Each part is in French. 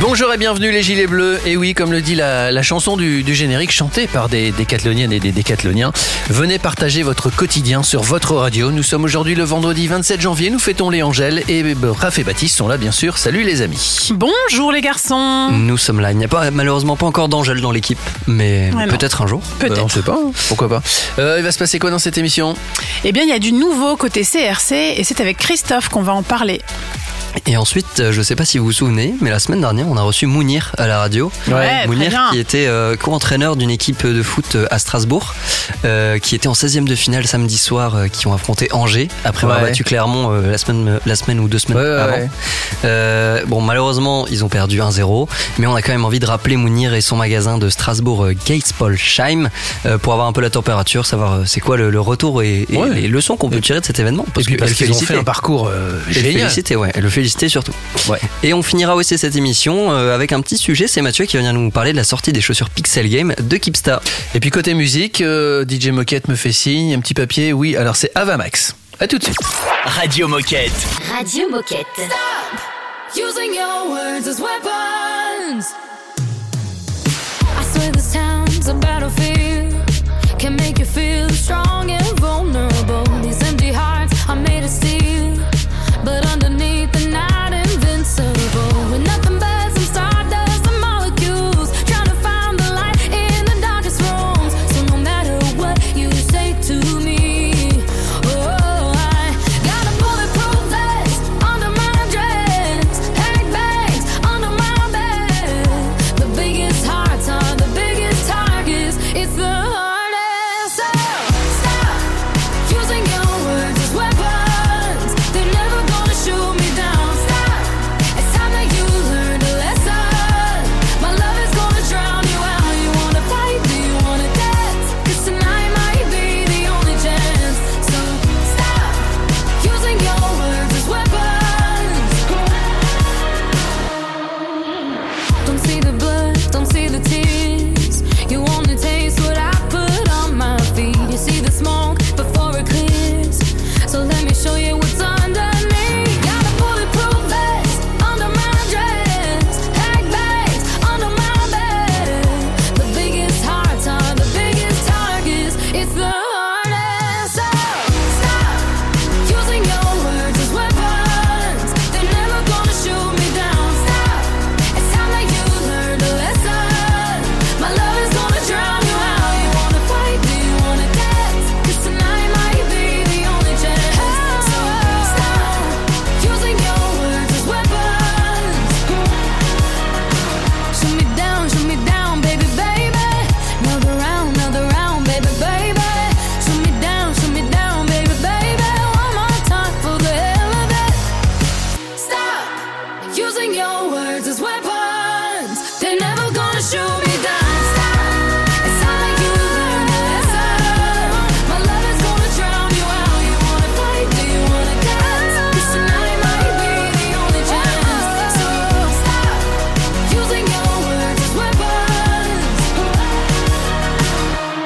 Bonjour et bienvenue les Gilets Bleus. Et oui, comme le dit la, la chanson du, du générique chantée par des décathloniennes et des décathloniens, venez partager votre quotidien sur votre radio. Nous sommes aujourd'hui le vendredi 27 janvier, nous fêtons les Angèles et euh, Raph et Baptiste sont là bien sûr. Salut les amis. Bonjour les garçons. Nous sommes là. Il n'y a pas, malheureusement pas encore d'Angèle dans l'équipe, mais Ouais, peut-être un jour. Peut-être. Euh, on sait pas, hein. pourquoi pas. Euh, il va se passer quoi dans cette émission? Eh bien, il y a du nouveau côté CRC et c'est avec Christophe qu'on va en parler. Et ensuite, euh, je ne sais pas si vous vous souvenez, mais la semaine dernière, on a reçu Mounir à la radio. Ouais, très Mounir bien. qui était euh, co-entraîneur d'une équipe de foot euh, à Strasbourg, euh, qui était en 16e de finale samedi soir, euh, qui ont affronté Angers après avoir Ouais. battu Clermont euh, la, semaine, la semaine ou deux semaines Ouais, avant. ouais. Euh, bon, malheureusement, ils ont perdu 1-0, mais on a quand même envie de rappeler Mounir et son magasin de Strasbourg, euh, Gatespolsheim, euh, pour avoir un peu la température, savoir euh, c'est quoi le, le retour et, et Ouais. les leçons qu'on peut tirer de cet événement. Parce, que, parce qu'ils ont féliciter. fait un parcours euh, Et le génial. féliciter, ouais, et le féliciter surtout. Ouais. Et on finira aussi cette émission euh, avec un petit sujet, c'est Mathieu qui va venir nous parler de la sortie des chaussures Pixel Game de Keepstar. Et puis côté musique, euh, DJ Moquette me fait signe, un petit papier. Oui, alors c'est Avamax. À tout de suite. Radio Moquette. Radio Moquette. Using your words as weapons. I swear this town's a battlefield. Can make you feel strong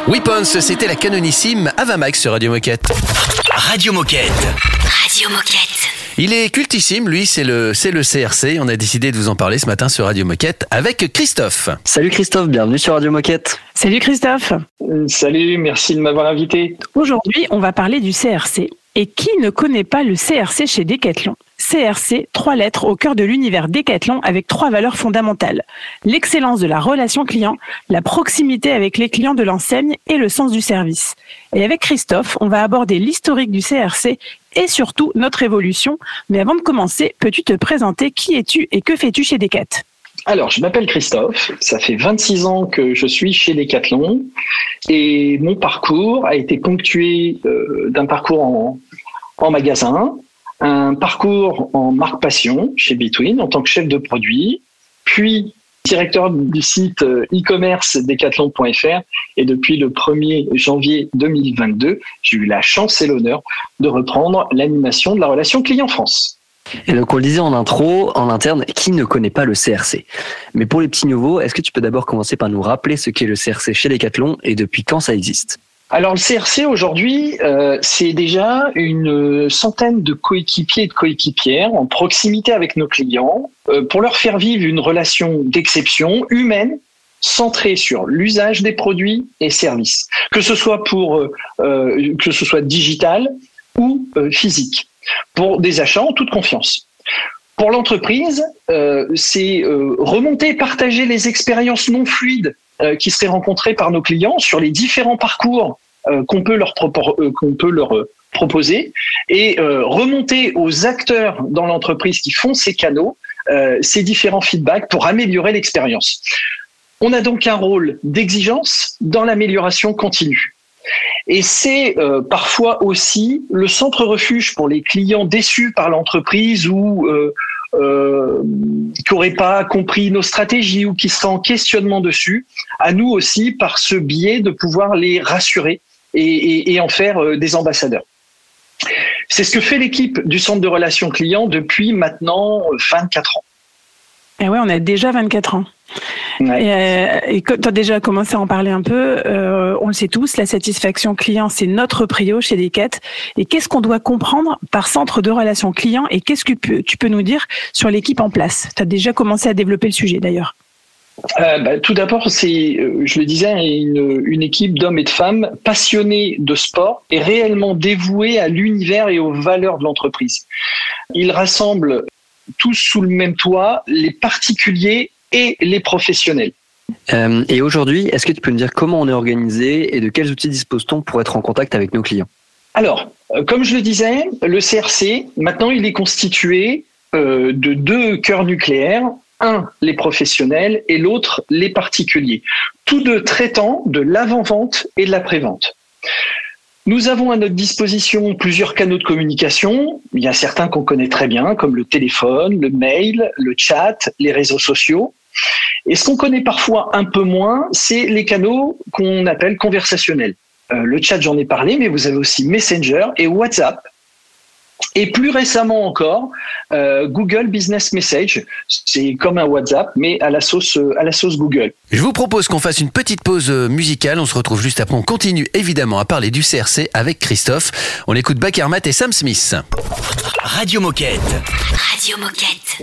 weapons. C'était la canonissime Avamax sur Radio Moquette. Radio Moquette. Radio Moquette. Il est cultissime, lui, c'est le, c'est le CRC. On a décidé de vous en parler ce matin sur Radio Moquette avec Christophe. Salut Christophe, bienvenue sur Radio Moquette. Salut Christophe. Euh, Salut, merci de m'avoir invité. Aujourd'hui, on va parler du CRC. Et qui ne connaît pas le CRC chez Decathlon? CRC, trois lettres au cœur de l'univers Decathlon avec trois valeurs fondamentales. L'excellence de la relation client, la proximité avec les clients de l'enseigne et le sens du service. Et avec Christophe, on va aborder l'historique du CRC et surtout notre évolution. Mais avant de commencer, peux-tu te présenter Qui es-tu et que fais-tu chez Decat? Alors, je m'appelle Christophe, ça fait 26 ans que je suis chez Decathlon et mon parcours a été ponctué euh, d'un parcours en, en magasin, un parcours en marque passion chez Between en tant que chef de produit, puis directeur du site euh, e-commerce decathlon.fr et depuis le 1er janvier 2022, j'ai eu la chance et l'honneur de reprendre l'animation de la relation client France. Et donc on le disait en intro, en interne, qui ne connaît pas le CRC Mais pour les petits nouveaux, est-ce que tu peux d'abord commencer par nous rappeler ce qu'est le CRC chez Decathlon et depuis quand ça existe? Alors le CRC aujourd'hui, euh, c'est déjà une centaine de coéquipiers et de coéquipières en proximité avec nos clients euh, pour leur faire vivre une relation d'exception humaine centrée sur l'usage des produits et services, que ce soit pour euh, euh, que ce soit digital ou physique, pour des achats en toute confiance. Pour l'entreprise, euh, c'est euh, remonter, partager les expériences non fluides euh, qui seraient rencontrées par nos clients sur les différents parcours euh, qu'on peut leur euh, qu'on peut leur proposer et remonter aux acteurs dans l'entreprise qui font ces canaux ces différents feedbacks pour améliorer l'expérience. On a donc un rôle d'exigence dans l'amélioration continue. Et c'est euh, parfois aussi le centre refuge pour les clients déçus par l'entreprise ou euh, euh, qui n'auraient pas compris nos stratégies ou qui sont en questionnement dessus. À nous aussi, par ce biais, de pouvoir les rassurer et, en faire des ambassadeurs. C'est ce que fait l'équipe du centre de relations clients depuis maintenant 24 ans. Et ouais, on a déjà 24 ans. Ouais. Et, euh, et tu as déjà commencé à en parler un peu. euh, on le sait tous, la satisfaction client, c'est notre prio chez Decat. Et qu'est-ce qu'on doit comprendre par centre de relations client et qu'est-ce que tu peux, nous dire sur l'équipe en place? Tu as déjà commencé à développer le sujet d'ailleurs. Euh, bah, tout d'abord, c'est, je le disais, une, une équipe d'hommes et de femmes passionnés de sport et réellement dévoués à l'univers et aux valeurs de l'entreprise. Ils rassemblent tous sous le même toit les particuliers et les professionnels. Euh, Et aujourd'hui, est-ce que tu peux nous dire comment on est organisé et de quels outils dispose-t-on pour être en contact avec nos clients? Alors, euh, comme je le disais, le CRC, maintenant, il est constitué euh, de deux cœurs nucléaires. Un, les professionnels, et l'autre, les particuliers. Tous deux traitant de l'avant-vente et de l'après-vente. Nous avons à notre disposition plusieurs canaux de communication. Il y a certains qu'on connaît très bien, comme le téléphone, le mail, le chat, les réseaux sociaux. Et ce qu'on connaît parfois un peu moins, c'est les canaux qu'on appelle conversationnels. Euh, le chat, j'en ai parlé, mais vous avez aussi Messenger et WhatsApp. Et plus récemment encore, euh, Google Business Message, c'est comme un WhatsApp, mais à la sauce, euh, à la sauce Google. Je vous propose qu'on fasse une petite pause musicale. On se retrouve juste après. On continue évidemment à parler du CRC avec Christophe. On écoute Bakermat et Sam Smith. Radio Moquette. Radio Moquette.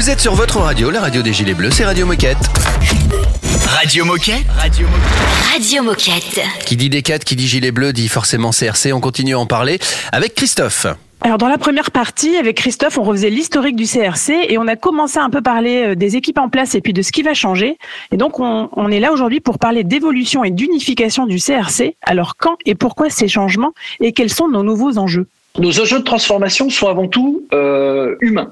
Vous êtes sur votre radio, la radio des Gilets Bleus, c'est Radio Moquette. Radio Moquette. Radio Moquette. Radio Moquette. Qui dit D4, qui dit Gilets Bleus, dit forcément CRC. On continue à en parler avec Christophe. Alors dans la première partie, avec Christophe, on refaisait l'historique du CRC et on a commencé à un peu parler euh, des équipes en place et puis de ce qui va changer. Et donc on, on est là aujourd'hui pour parler d'évolution et d'unification du CRC. Alors quand et pourquoi ces changements et quels sont nos nouveaux enjeux? Nos enjeux de transformation sont avant tout euh, humains.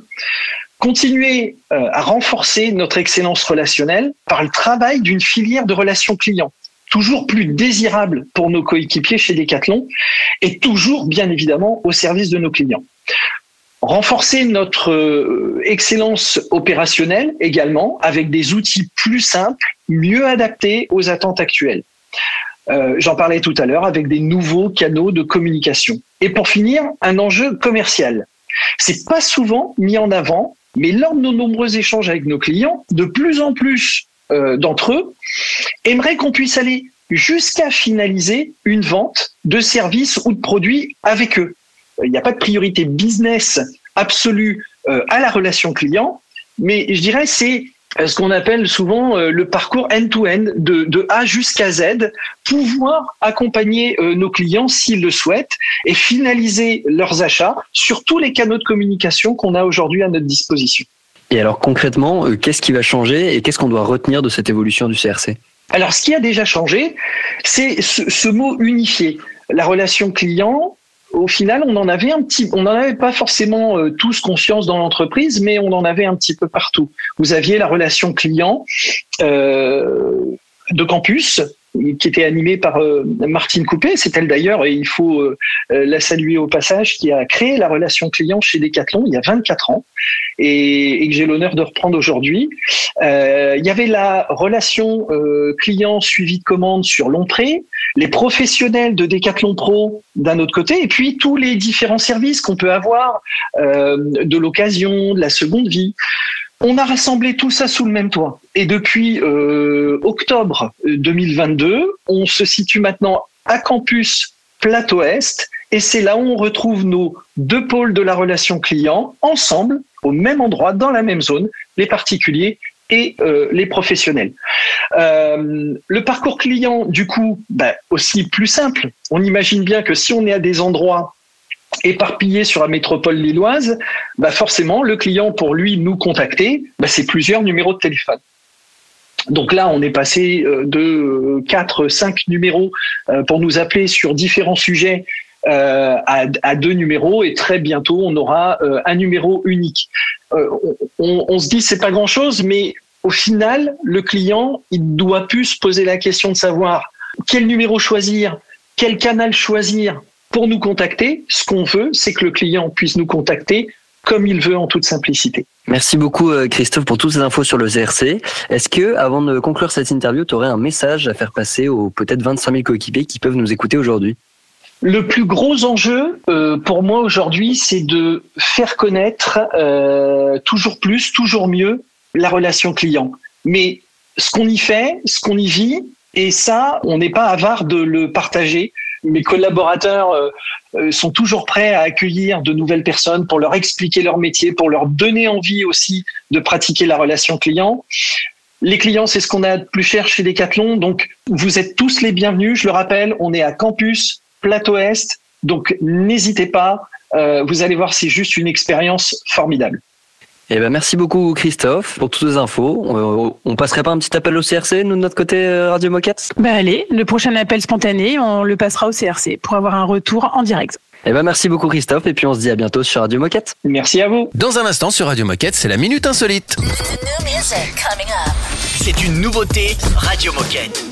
Continuer euh, à renforcer notre excellence relationnelle par le travail d'une filière de relations clients, toujours plus désirable pour nos coéquipiers chez Decathlon et toujours bien évidemment au service de nos clients. Renforcer notre euh, excellence opérationnelle également avec des outils plus simples, mieux adaptés aux attentes actuelles. Euh, J'en parlais tout à l'heure avec des nouveaux canaux de communication. Et pour finir, un enjeu commercial. C'est pas souvent mis en avant, mais lors de nos nombreux échanges avec nos clients, de plus en plus euh, d'entre eux aimeraient qu'on puisse aller jusqu'à finaliser une vente de services ou de produits avec eux. Il n'y a pas de priorité business absolue euh, à la relation client, mais je dirais c'est euh, ce qu'on appelle souvent euh, le parcours end-to-end, de, de A jusqu'à Z, pouvoir accompagner euh, nos clients s'ils le souhaitent et finaliser leurs achats sur tous les canaux de communication qu'on a aujourd'hui à notre disposition. Et alors concrètement, euh, qu'est-ce qui va changer et qu'est-ce qu'on doit retenir de cette évolution du CRC Alors, ce qui a déjà changé, c'est ce, ce mot unifié. La relation client, au final, on en avait un petit, on n'en avait pas forcément euh, tous conscience dans l'entreprise, mais on en avait un petit peu partout. Vous aviez la relation client euh, de campus qui était animée par euh, Martine Coupé, c'est elle d'ailleurs, et il faut euh, euh, la saluer au passage, qui a créé la relation client chez Decathlon il y a 24 ans et, que j'ai l'honneur de reprendre aujourd'hui. Il y avait la relation client suivi de commande sur Lompré, les professionnels de Decathlon Pro d'un autre côté, et puis tous les différents services qu'on peut avoir de l'occasion, de la seconde vie. On a rassemblé tout ça sous le même toit. Et depuis euh, octobre 2022, on se situe maintenant à campus Plateau Est. Et c'est là où on retrouve nos deux pôles de la relation client ensemble, au même endroit, dans la même zone, les particuliers et euh, les professionnels. Euh, le parcours client, du coup, bah, aussi plus simple. On imagine bien que si on est à des endroits éparpillés sur la métropole lilloise, bah forcément, le client, pour lui nous contacter, bah, c'est plusieurs numéros de téléphone. Donc là, on est passé euh, de 4, 5 numéros euh, pour nous appeler sur différents sujets euh, à, deux numéros et très bientôt, on aura euh, un numéro unique. Euh, on, on, se dit c'est pas grand-chose, mais au final, le client, il doit plus se poser la question de savoir quel numéro choisir, quel canal choisir pour nous contacter. Ce qu'on veut, c'est que le client puisse nous contacter comme il veut en toute simplicité. Merci beaucoup Christophe pour toutes ces infos sur le CRC. Est-ce que, avant de conclure cette interview, tu aurais un message à faire passer aux peut-être 25 000 coéquipiers qui peuvent nous écouter aujourd'hui? Le plus gros enjeu euh, pour moi aujourd'hui, c'est de faire connaître euh, toujours plus, toujours mieux la relation client. Mais ce qu'on y fait, ce qu'on y vit, et ça, on n'est pas avare de le partager. Mes collaborateurs euh, sont toujours prêts à accueillir de nouvelles personnes pour leur expliquer leur métier, pour leur donner envie aussi de pratiquer la relation client. Les clients, c'est ce qu'on a de plus cher chez Decathlon. Donc, vous êtes tous les bienvenus. Je le rappelle, on est à campus Plateau Est. Donc n'hésitez pas, euh, vous allez voir, c'est juste une expérience formidable. Eh ben merci beaucoup Christophe pour toutes ces infos. On, on passerait pas un petit appel au CRC nous de notre côté euh, Radio Moquette? Bah allez, le prochain appel spontané, on le passera au CRC pour avoir un retour en direct. Eh ben merci beaucoup Christophe et puis on se dit à bientôt sur Radio Moquette. Merci à vous. Dans un instant sur Radio Moquette, c'est la minute insolite. C'est une nouveauté Radio Moquette.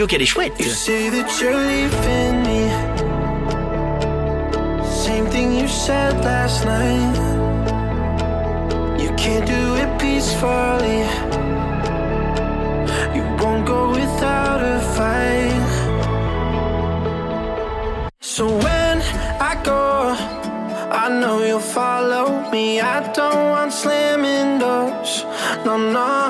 Radio qu'elle est chouette. You say that you're leaving me. Same thing you said last night. You can't do it peacefully. You won't go without a fight. So when I go, I know you'll follow me. I don't want slamming doors. No, no,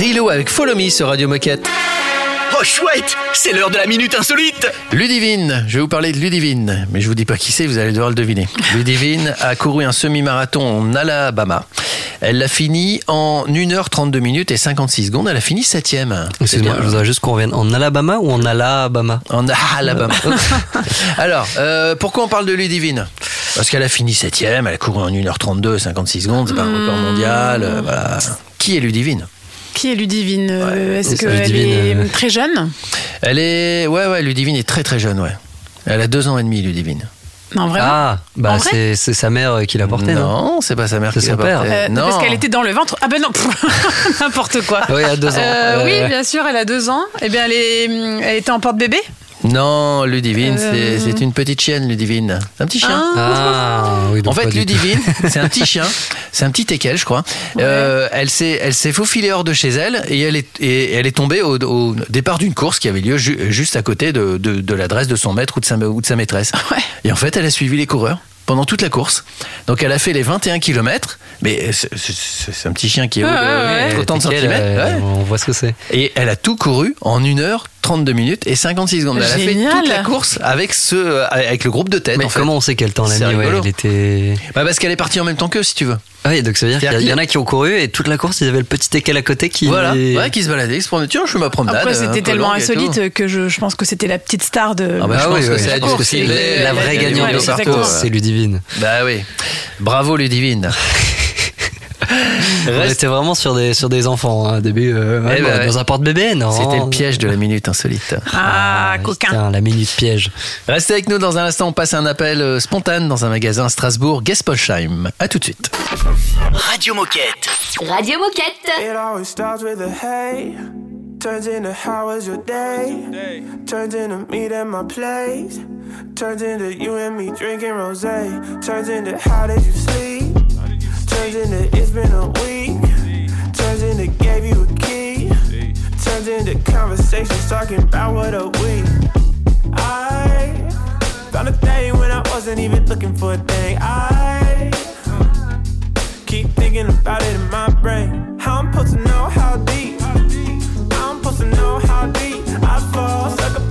Rilo avec Follow Me sur Radio Moquette. Oh chouette, c'est l'heure de la minute insolite. Ludivine, je vais vous parler de Ludivine, mais je vous dis pas qui c'est, vous allez devoir le deviner. Ludivine a couru un semi-marathon en Alabama. Elle l'a fini en 1h32 minutes et 56 secondes. Elle a fini septième. C'est Excusez-moi, bien. je voudrais juste qu'on revienne en Alabama ou en Alabama? En Alabama. Alors, euh, pourquoi on parle de Ludivine? Parce qu'elle a fini septième, elle a couru en 1h32 et 56 secondes, c'est pas un record mondial. euh, voilà. Qui est Ludivine? Qui est Ludivine Euh, Est-ce c'est qu'elle Ludivine, est euh. très jeune Elle est. Ouais, ouais, Ludivine est très très jeune, ouais. Elle a deux ans et demi, Ludivine. Non, vraiment Ah, bah c'est sa mère euh, qui l'a porté, non, Non, c'est pas sa mère C'est qui l'a portée. Euh, non. Parce qu'elle était dans le ventre. Ah ben non, n'importe quoi. Oui, à deux ans. Euh, Euh, oui, bien sûr, elle a deux ans. Eh bien, elle, est, elle était en porte-bébé? Non, Ludivine, Euh. c'est- une petite chienne, Ludivine. C'est un petit chien. Ah, oui, donc En fait. Ludivine, c'est un petit chien, c'est un petit teckel, je crois. Euh, elle s'est, faufilée hors de chez elle et elle est, et elle est tombée au, au départ d'une course qui avait lieu ju- juste à côté de, de, de l'adresse de son maître ou de sa, ou de sa maîtresse. Ouais. Et en fait, elle a suivi les coureurs pendant toute la course. Donc, elle a fait les 21 km, mais c'est, un petit chien qui est haut Ouais, de ouais, ouais. euh, ouais. On voit ce que c'est. Et elle a tout couru en 1 heure 32 minutes et 56 secondes. Elle a fait toute la course avec ce, avec le groupe de tête. Mais en fait. comment on sait quel temps elle a mis ouais, rigolo. Elle était. Bah parce qu'elle est partie en même temps qu'eux, si tu veux. Ah oui, donc ça veut dire qu'il y, en a qui ont couru et toute la course, ils avaient le petit équel à côté qui. Voilà, ouais, qui se baladait, qui se promenait. Tiens, je fais ma promenade. Après, un c'était tellement insolite que je, je pense que c'était la petite star de. Ah bah, Ah oui, oui, c'est je la la, vraie gagnante de exactement. c'est Ludivine. Bah oui. Bravo Ludivine. On Reste- était vraiment sur des, sur des enfants hein, au début. euh, ouais, Eh bah, ben, dans un porte-bébé, non C'était le piège de la minute insolite. Ah, coquin. Putain, la minute piège. Restez avec nous dans un instant. On passe un appel euh, spontané dans un magasin à Strasbourg, Gespolsheim. À tout de suite. Radio Moquette. Radio Moquette. It always starts with a hey. Turns into how was your day? Turns into meet at my place. Turns into you and me drinking rose. Turns into how did you sleep? Turns into it's been a week. Turns into gave you a key. Turns into conversations talking about what a week. I found a thing when I wasn't even looking for a thing. I keep thinking about it in my brain. How I'm supposed to know how deep? I'm supposed to know how deep I fall. Stuck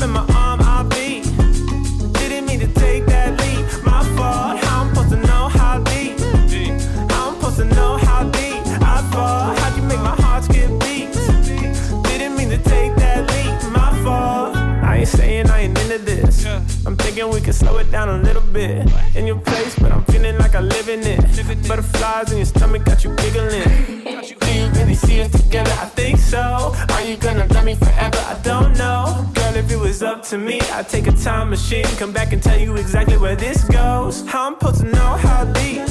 ain't saying I ain't into this. I'm thinking we could slow it down a little bit. In your place, but I'm feeling like I live in it. Butterflies in your stomach got you giggling. Do you really see us together? I think so. Are you gonna love me forever? I don't know. Girl, if it was up to me, I'd take a time machine, come back and tell you exactly where this goes. How I'm supposed to know how deep.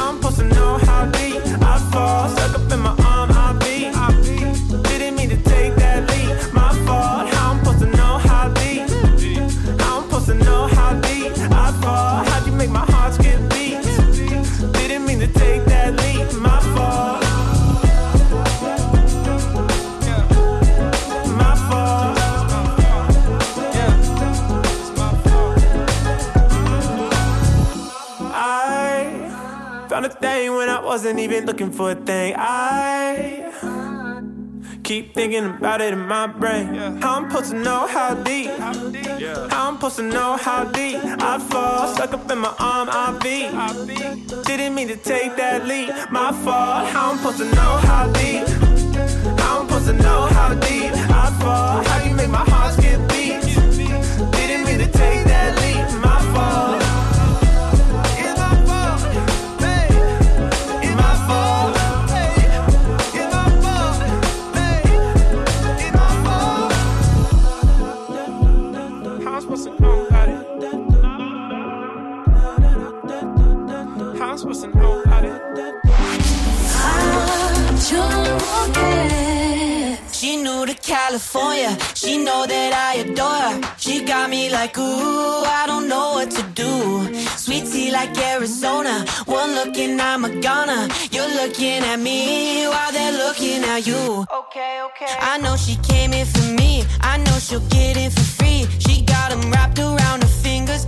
I'm supposed to know how deep I fall. Stuck up in my arm, make my heart skip beats? Didn't mean to take that leap. My fault. My fault. I found a thing when I wasn't even looking for a thing. I keep thinking about it in my brain. How I'm supposed to know how deep? How I'm supposed to know how deep I fall? Stuck up in my arm, I beat. Didn't mean to take that leap. My fault. How I'm supposed to know how deep? How I'm supposed to know how deep I fall? How you make my heart skip beats? Didn't mean to take California, she know that I adore her. She got me like, ooh, I don't know what to do. Sweet tea like Arizona, one look and I'm a goner. You're looking at me while they're looking at you. Okay, okay. I know she came in for me, I know she'll get in for free. She got 'em wrapped around her fingers,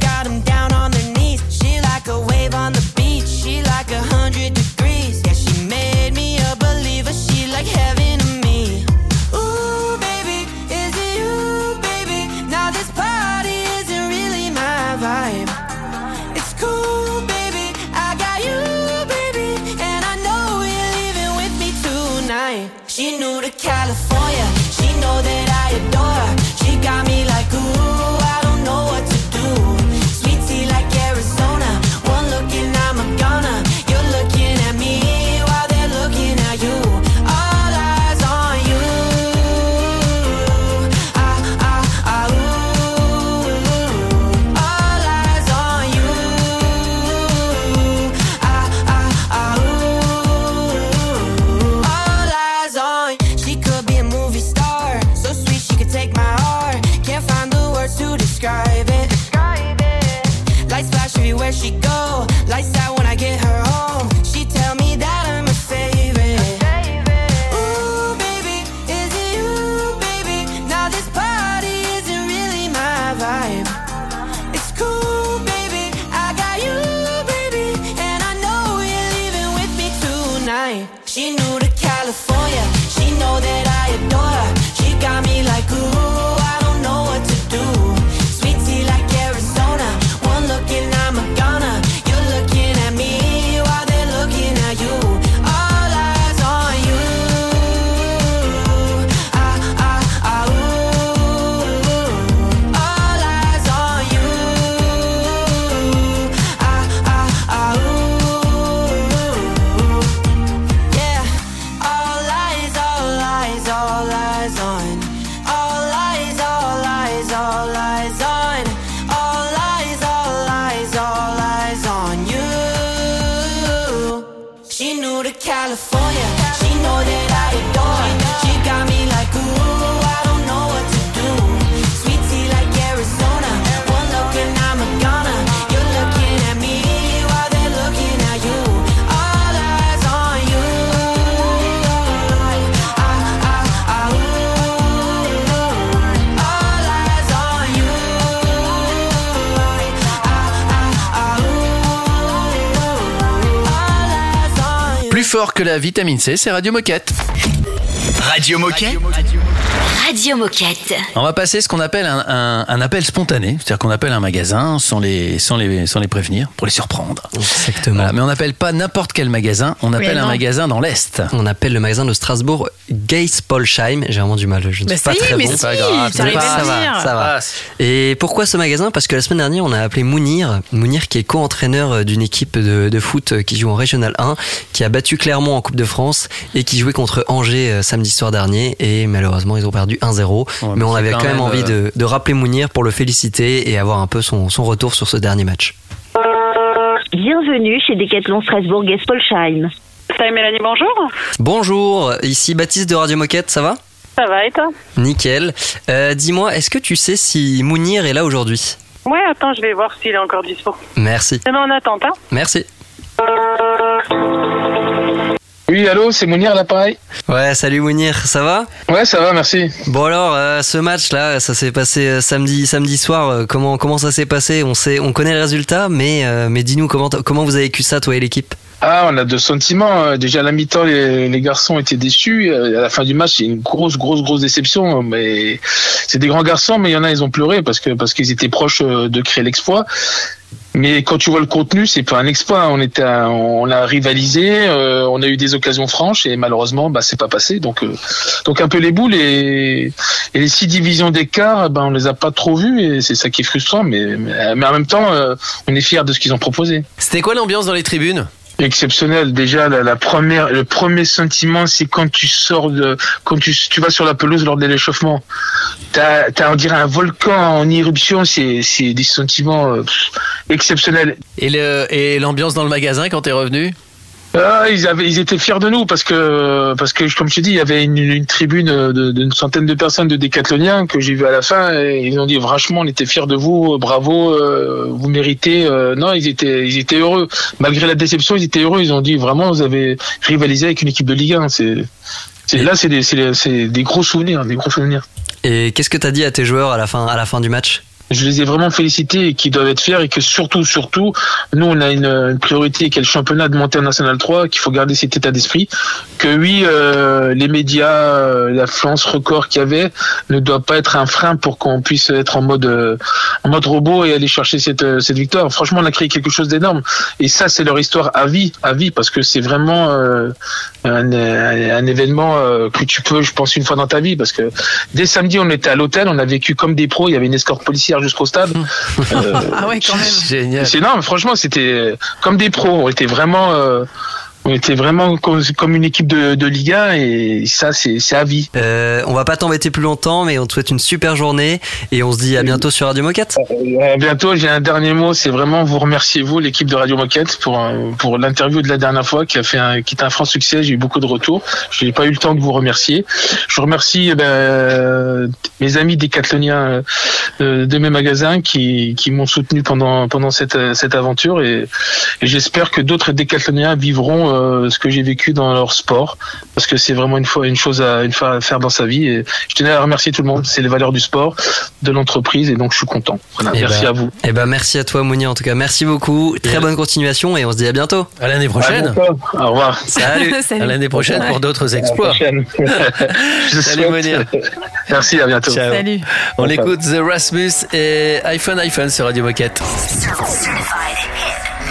que la vitamine C, c'est Radio Moquette. Radio Moquette Radio Moquette. On va passer ce qu'on appelle un, un- un appel spontané, c'est-à-dire qu'on appelle un magasin sans les, sans les, sans les prévenir, pour les surprendre. Exactement. Voilà, mais on n'appelle pas n'importe quel magasin, on appelle un magasin dans l'Est. On appelle le magasin de Strasbourg Geispolsheim. J'ai vraiment du mal, je ne Bah suis pas ça y très mais bon. si, pas grave, ça dire. va, ça va. Ah, Et pourquoi ce magasin? Parce que la semaine dernière, on a appelé Mounir, Mounir qui est co-entraîneur euh, d'une équipe de, de foot euh, qui joue en Régional 1, qui a battu Clermont en Coupe de France et qui jouait contre Angers euh, samedi soir dernier. Et malheureusement, ils ont perdu perdu 1-0. mais mais on c'est avait quand même même, envie euh, de, de rappeler Mounir pour le féliciter et avoir un peu son, son retour sur ce dernier match. Bienvenue chez Decathlon Strasbourg Gespolsheim. Salut Mélanie, bonjour. Bonjour, ici Baptiste de Radio Moquette, ça va? Ça va et toi? Nickel. Euh, Dis-moi, est-ce que tu sais si Mounir est là aujourd'hui? Ouais, attends, je vais voir s'il est encore dispo. Merci. Ben, on attend, hein? Merci. Oui, allô, c'est Mounir l'appareil Ouais, salut Mounir, ça va? Ouais, ça va, merci. Bon alors, euh, ce match-là, ça s'est passé euh, samedi, samedi soir. euh, comment, comment ça s'est passé? On sait, on connaît le résultat, mais, mais dis-nous comment, comment vous avez vécu ça, toi et l'équipe? Ah, on a deux sentiments. Euh, Déjà à la mi-temps, les, les garçons étaient déçus. À la fin du match, c'est une grosse, grosse, grosse déception. Mais c'est des grands garçons, mais il y en a, ils ont pleuré parce que parce qu'ils étaient proches de créer l'exploit. Mais quand tu vois le contenu, c'est pas un exploit. On était, on a rivalisé, euh, on a eu des occasions franches et malheureusement, bah c'est pas passé. Donc, euh, donc un peu les boules et, les six divisions d'écart, ben on les a pas trop vues et c'est ça qui est frustrant. Mais mais, en même temps, euh, on est fiers de ce qu'ils ont proposé. C'était quoi l'ambiance dans les tribunes? Exceptionnel. Déjà, la, première, le premier sentiment, c'est quand tu sors de, quand tu, tu vas sur la pelouse lors de l'échauffement. T'as, t'as, on dirait un volcan en éruption. C'est, c'est des sentiments euh, exceptionnels. Et le- et l'ambiance dans le magasin quand t'es revenu? Ah, ils étaient fiers de nous parce que, parce que, comme je te dis, il y avait une, une tribune d'une centaine de personnes de décathloniens que j'ai vu à la fin et ils ont dit, franchement, on était fiers de vous, bravo, euh, vous méritez. euh, non, ils étaient, ils étaient heureux. Malgré la déception, ils étaient heureux. Ils ont dit, vraiment, vous avez rivalisé avec une équipe de Ligue 1. C'est, là, c'est des, des- gros souvenirs, des gros souvenirs. Et qu'est-ce que t'as dit à tes joueurs à la fin, à la fin du match? Je les ai vraiment félicités et qui doivent être fiers et que surtout, surtout, nous, on a une, une priorité qui est le championnat de montée en National 3, qu'il faut garder cet état d'esprit. Que oui, euh, les médias, euh, l'affluence record qu'il y avait ne doit pas être un frein pour qu'on puisse être en mode, euh, robot et aller chercher cette, victoire. Franchement, on a créé quelque chose d'énorme. Et ça, c'est leur histoire à vie, à vie, parce que c'est vraiment un, un, événement que tu peux, je pense, une fois dans ta vie, parce que dès samedi, on était à l'hôtel, on a vécu comme des pros, il y avait une escorte policière jusqu'au stade. Euh, Ah ouais, quand même. Génial. c'est énorme, franchement, c'était comme des pros. On était vraiment, euh, on était vraiment comme, une équipe de, 1 et ça, c'est à vie. euh, On va pas t'embêter plus longtemps, mais on te souhaite une super journée et on se dit à bientôt sur Radio Moquette. À bientôt. J'ai un dernier mot, c'est vraiment vous remercier vous, l'équipe de Radio Moquette, pour euh, pour l'interview de la dernière fois qui a fait un, qui était un franc succès. J'ai eu beaucoup de retours. Je n'ai pas eu le temps de vous remercier. Je remercie eh ben, mes amis décathloniens euh, de mes magasins qui qui m'ont soutenu pendant pendant cette cette aventure et, et j'espère que d'autres décathloniens vivront euh, ce que j'ai vécu dans leur sport parce que c'est vraiment une fois une chose à une fois à faire dans sa vie et je tenais à remercier tout le monde. C'est les valeurs du sport, de l'entreprise et donc je suis content. Voilà, Eh merci ben, à vous. Eh ben, merci à toi, Mounir, en tout cas. Merci beaucoup. Très bonne continuation et on se dit à bientôt. À l'année prochaine. À. Au revoir. Salut. À l'année prochaine pour d'autres exploits. Je Salut. Mounir. Merci, à bientôt. Ciao. Salut. On écoute The Rasmus et iPhone iPhone sur Radio Moquette.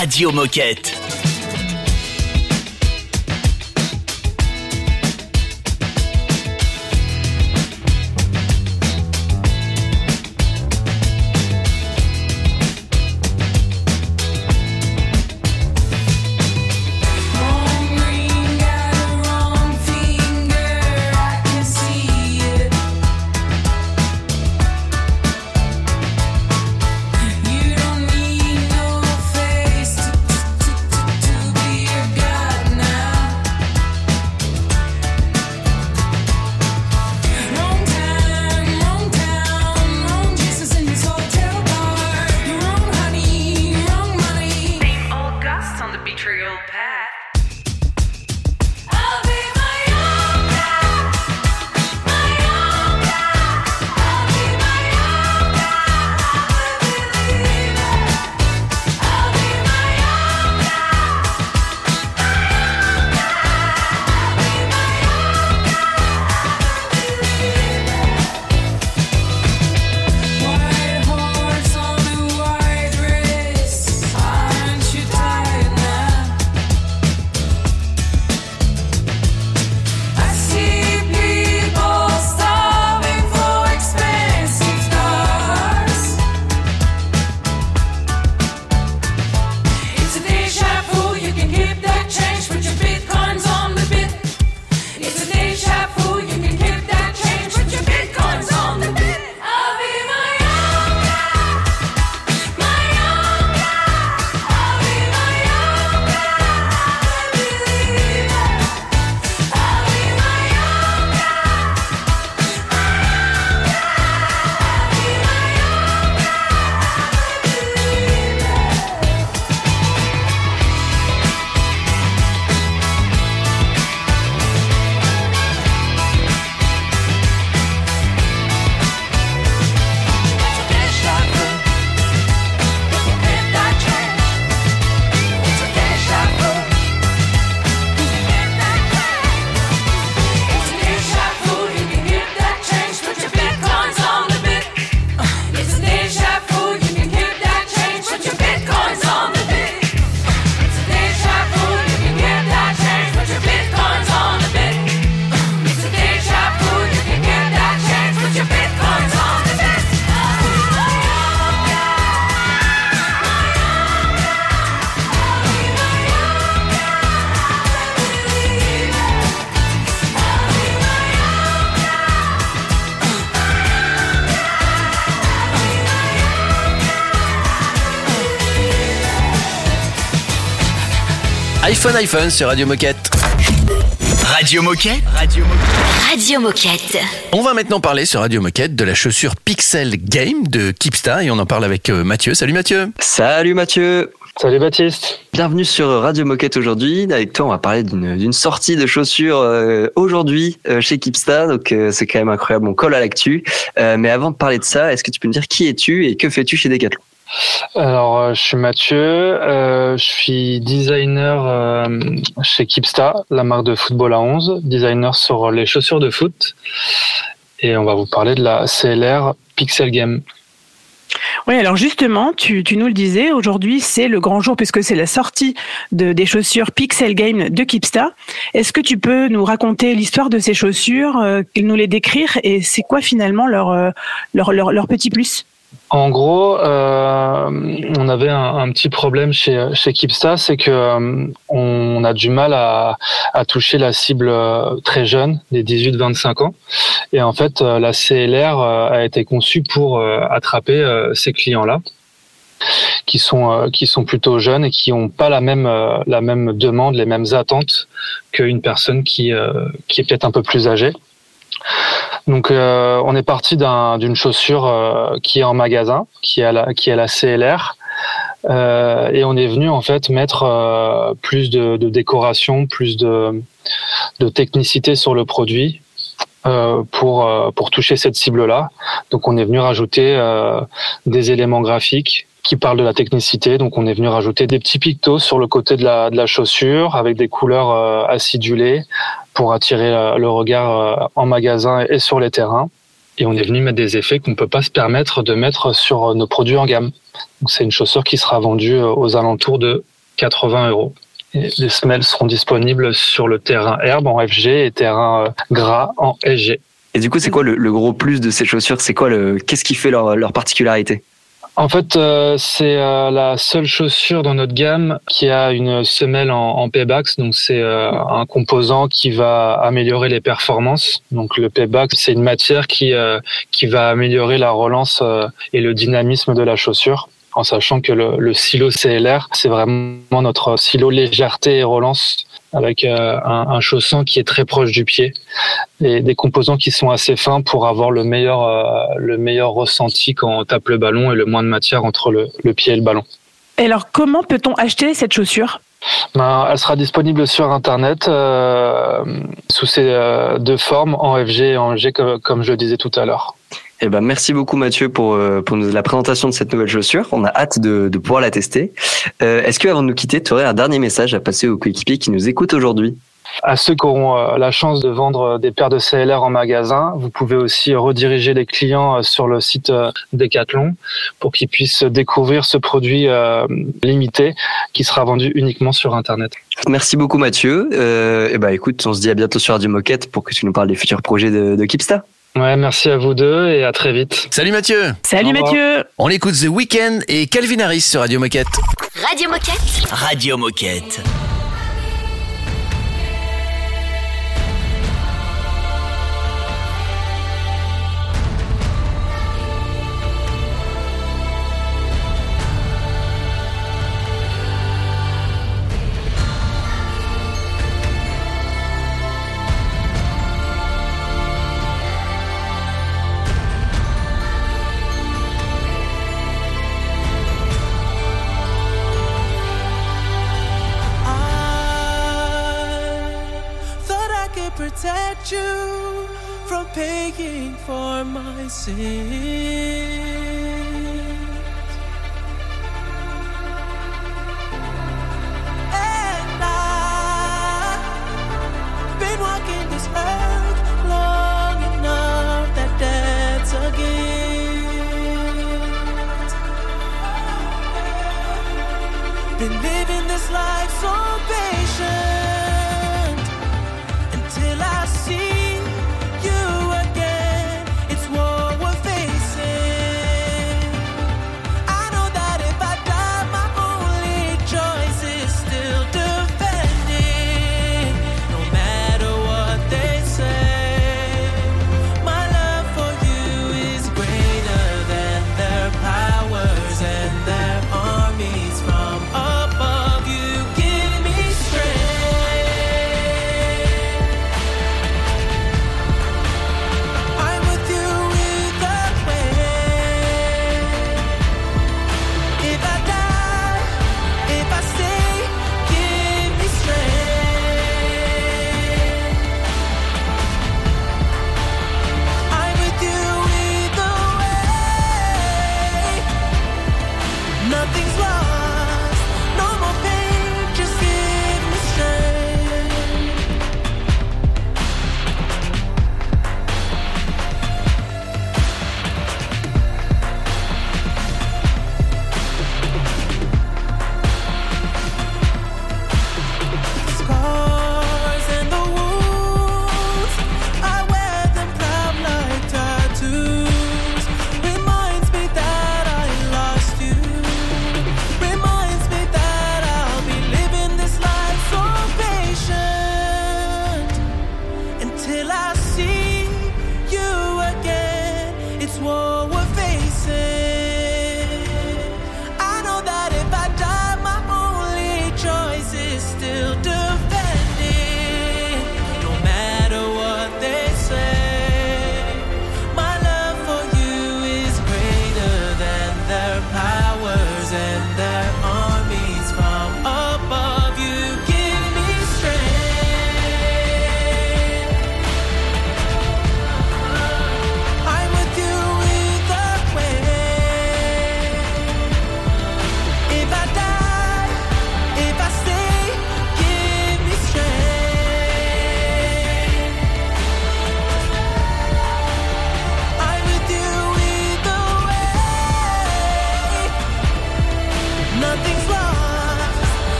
Radio Moquette. Sur Radio Moquette. Radio Moquette Radio Moquette. Radio Moquette. On va maintenant parler sur Radio Moquette de la chaussure Pixel Game de Keepsta et on en parle avec euh, Mathieu. Salut Mathieu. Salut Mathieu Salut Baptiste. Bienvenue sur Radio Moquette aujourd'hui. Avec toi, on va parler d'une sortie de chaussures euh, aujourd'hui euh, chez Keepsta. Donc euh, c'est quand même incroyable. On colle à l'actu. Euh, mais avant de parler de ça, est-ce que tu peux me dire qui es-tu et que fais-tu chez Decathlon? Alors, euh, je suis Mathieu, euh, je suis designer euh, chez Keepsta, la marque de football à 11, designer sur les chaussures de foot. Et on va vous parler de la CLR Pixel Game. Oui, alors justement, tu, nous le disais, aujourd'hui c'est le grand jour puisque c'est la sortie de, des chaussures Pixel Game de Keepsta. Est-ce que tu peux nous raconter l'histoire de ces chaussures, euh, nous les décrire et c'est quoi finalement leur, leur, leur petit plus? En gros, euh, on avait un, petit problème chez, chez Keepsta, c'est que euh, on a du mal à, toucher la cible euh, très jeune, des 18-25 ans. Et en fait, la CLR a été conçue pour attraper ces clients-là qui sont qui sont plutôt jeunes et qui n'ont pas la même la même demande, les mêmes attentes qu'une personne qui qui est peut-être un peu plus âgée. Donc, euh, on est parti d'un- d'une chaussure euh, qui est en magasin, qui est la, qui est la CLR. Euh, et on est venu en fait mettre plus de, décoration, plus de, de technicité sur le produit pour, pour toucher cette cible-là. Donc on est venu rajouter des éléments graphiques qui parlent de la technicité. Donc on est venu rajouter des petits pictos sur le côté de la, de la chaussure avec des couleurs acidulées pour attirer euh, le regard euh, en magasin et sur les terrains. Et on est venu mettre des effets qu'on ne peut pas se permettre de mettre sur nos produits en gamme. C'est une chaussure qui sera vendue euh, aux alentours de 80 euros. Les semelles seront disponibles sur le terrain herbe en FG et terrain euh, gras en SG. Et du coup, c'est quoi le, gros plus de ces chaussures? C'est quoi le Qu'est-ce qui fait leur particularité? En fait, euh, c'est euh, la seule chaussure dans notre gamme qui a une semelle en, en Paybax. Donc, c'est euh, un composant qui va améliorer les performances. Donc, le Paybax, c'est une matière qui euh, qui va améliorer la relance euh, et le dynamisme de la chaussure. En sachant que le, le silo CLR, c'est vraiment notre silo légèreté et relance avec euh, un, un chausson qui est très proche du pied et des composants qui sont assez fins pour avoir le meilleur, euh, le meilleur ressenti quand on tape le ballon et le moins de matière entre le, le pied et le ballon. Et alors, comment peut-on acheter cette chaussure? Ben, elle sera disponible sur Internet euh, sous ces euh, deux formes, en FG et en G, comme, comme je le disais tout à l'heure. Eh ben, merci beaucoup Mathieu pour, euh, pour nous- la présentation de cette nouvelle chaussure. On a hâte de, de pouvoir la tester. Euh, Est-ce que avant de nous quitter, tu aurais un dernier message à passer aux coéquipiers qui nous écoutent aujourd'hui? À ceux qui auront euh, la chance de vendre des paires de CLR en magasin, vous pouvez aussi rediriger les clients euh, sur le site euh, Decathlon pour qu'ils puissent découvrir ce produit euh, limité qui sera vendu uniquement sur Internet. Merci beaucoup Mathieu. Euh, eh ben, écoute, on se dit à bientôt sur Radio Moquette pour que tu nous parles des futurs projets de, de Kipsta. Ouais, merci à vous deux et à très vite. Salut Mathieu Salut. Mathieu On écoute The Weeknd et Calvin Harris sur Radio Moquette. Radio Moquette. Radio Moquette. Been working this earth long enough that death again been living this life so patient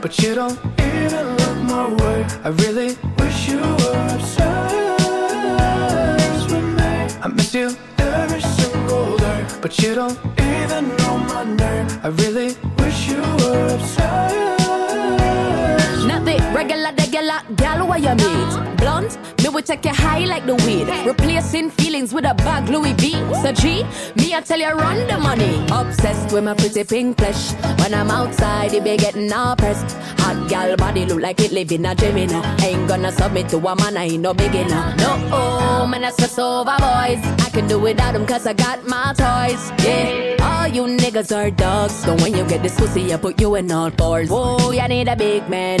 but you don't even look my way. I really wish you were obsessed with me. I miss you every single day, but you don't even know my name. I really wish you were obsessed. Not the regular, regular gal where you meet. Blunt, will take you high like the weed. Replacing feelings with a bag Louis V. So G, me I tell you run the money. Obsessed with my pretty pink flesh. When I'm outside, it be getting all pressed. Hot gal body look like it live in a dream, you know. Ain't gonna submit to a man, I ain't no beginner. No, oh, man, I stress over boys. I can do without them cause I got my toys. Yeah, all you niggas are dogs. So when you get this pussy, I put you in all fours. Whoa, you need a big man.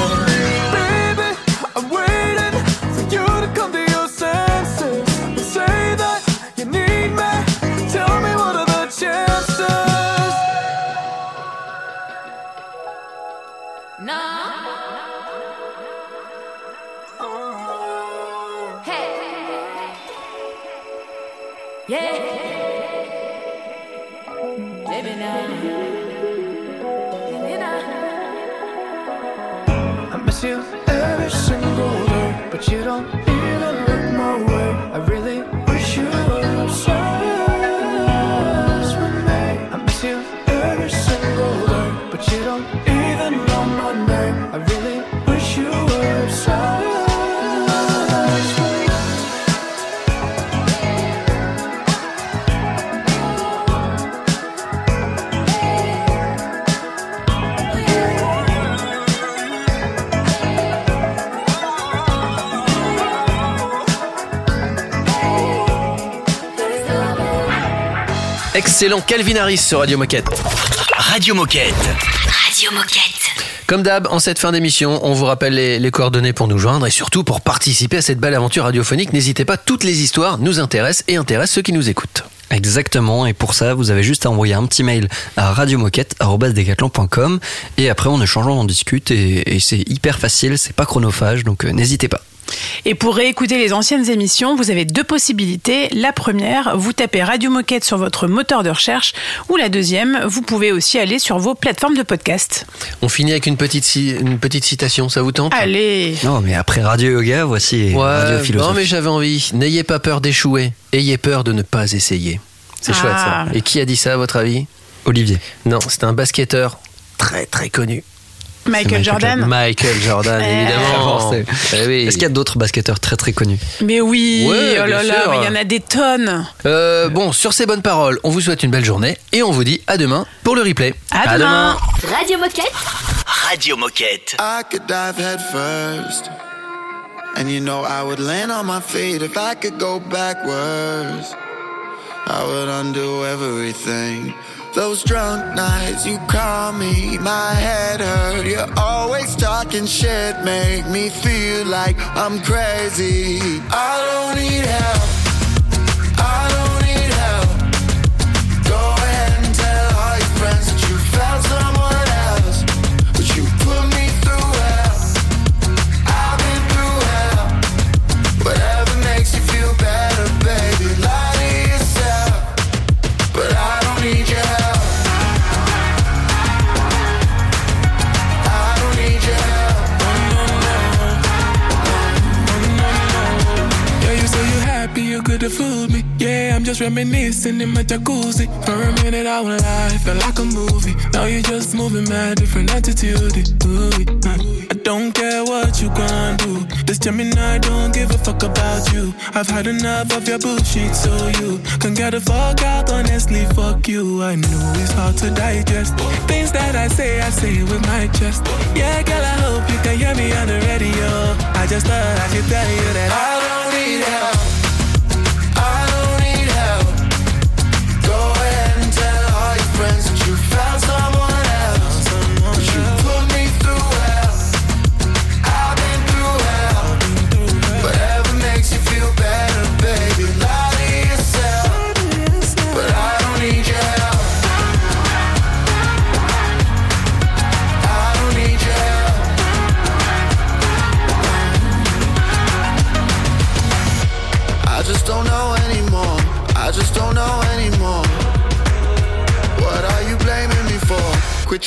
Excellent Calvin Harris sur Radio Moquette. Radio Moquette. Radio Moquette. Comme d'hab, en cette fin d'émission, on vous rappelle les, les coordonnées pour nous joindre et surtout pour participer à cette belle aventure radiophonique. N'hésitez pas, toutes les histoires nous intéressent et intéressent ceux qui nous écoutent. Exactement, et pour ça, vous avez juste à envoyer un petit mail à radiomoquette.com et après on échange, on en discute et, et c'est hyper facile, c'est pas chronophage, donc euh, n'hésitez pas. Et pour réécouter les anciennes émissions, vous avez deux possibilités. La première, vous tapez Radio Moquette sur votre moteur de recherche. Ou la deuxième, vous pouvez aussi aller sur vos plateformes de podcast. On finit avec une petite, ci- une petite citation, ça vous tente? Allez Non, mais après Radio Yoga, voici Ouais, Radio non Philosophie. mais j'avais envie. N'ayez pas peur d'échouer, ayez peur de ne pas essayer. C'est Ah. chouette ça. Et qui a dit ça à votre avis? Olivier. Non, c'était un basketteur très très connu. Michael Jordan Michael Jordan, Eh. évidemment. Eh oui. Est-ce qu'il y a d'autres basketteurs très très connus? Mais oui, Ouais, oh là là, il y en a des tonnes. Euh, bon, sur ces bonnes paroles, on vous souhaite une belle journée et on vous dit à demain pour le replay. À demain. Radio Moquette. Radio Moquette. I could dive head first. And you know I would land on my feet if I could go backwards. I would undo everything. Those drunk nights you call me, my head hurt. You're always talking shit, make me feel like I'm crazy. I don't need help. I don't to fool me. Yeah, I'm just reminiscing in my jacuzzi. For a minute, I won't lie, felt like a movie. Now you're just moving mad, different attitude. Ooh, I don't care what you gon' do. This Gemini don't give a fuck about you. I've had enough of your bullshit, so you can get the fuck out. Honestly, fuck you. I know it's hard to digest. Things that I say, I say with my chest. Yeah, girl, I hope you can hear me on the radio. I just thought I should tell you that I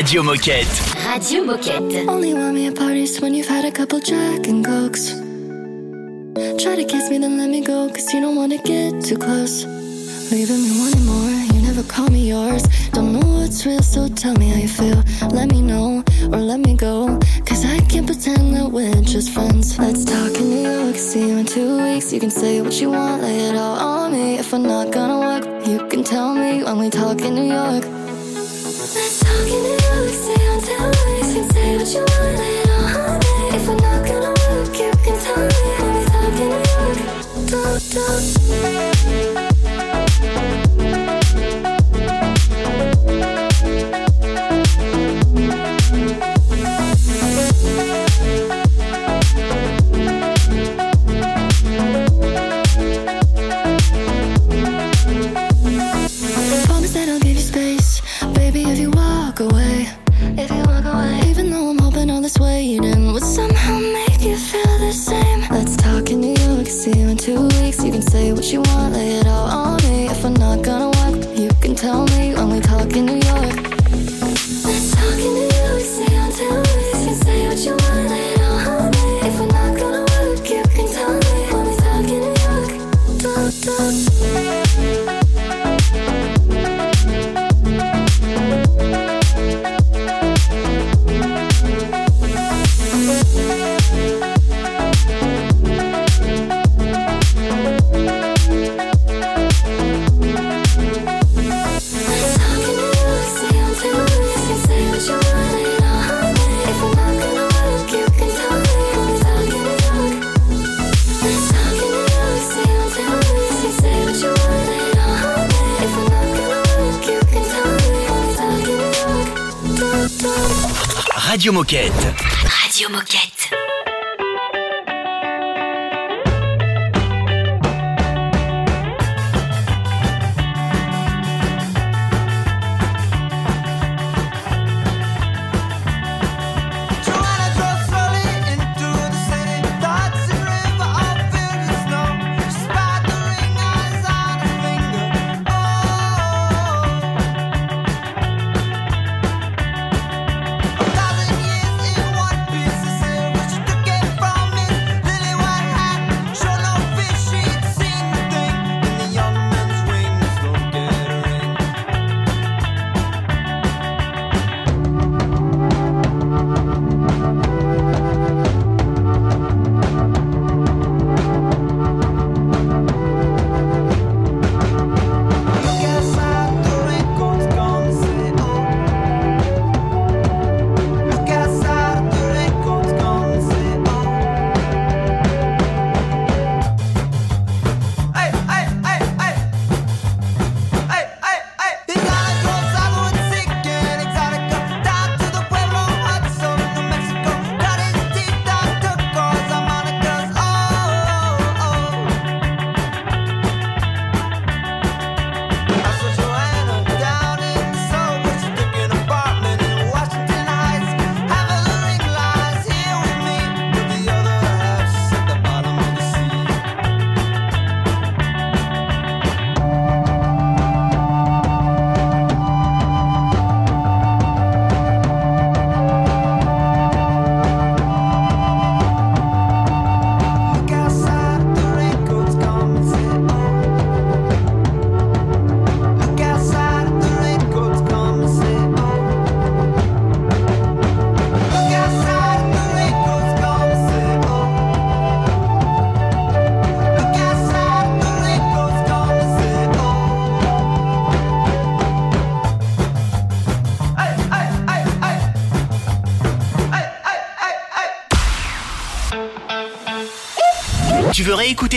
Radio Moquette. Radio Moquette. Only want me at parties when you've had a couple Jack and Cokes. Try to kiss me, then let me go, cause you don't wanna get too close. Leaving me wanting more, you never call me yours. Don't know what's real, so tell me how you feel. Let me know, or let me go, cause I can't pretend that we're just friends. Let's talk in New York, see you in two weeks. You can say what you want, lay it all on me. If I'm not gonna work, you can tell me when we talk in New York. Don't, don't. Radio Moquette.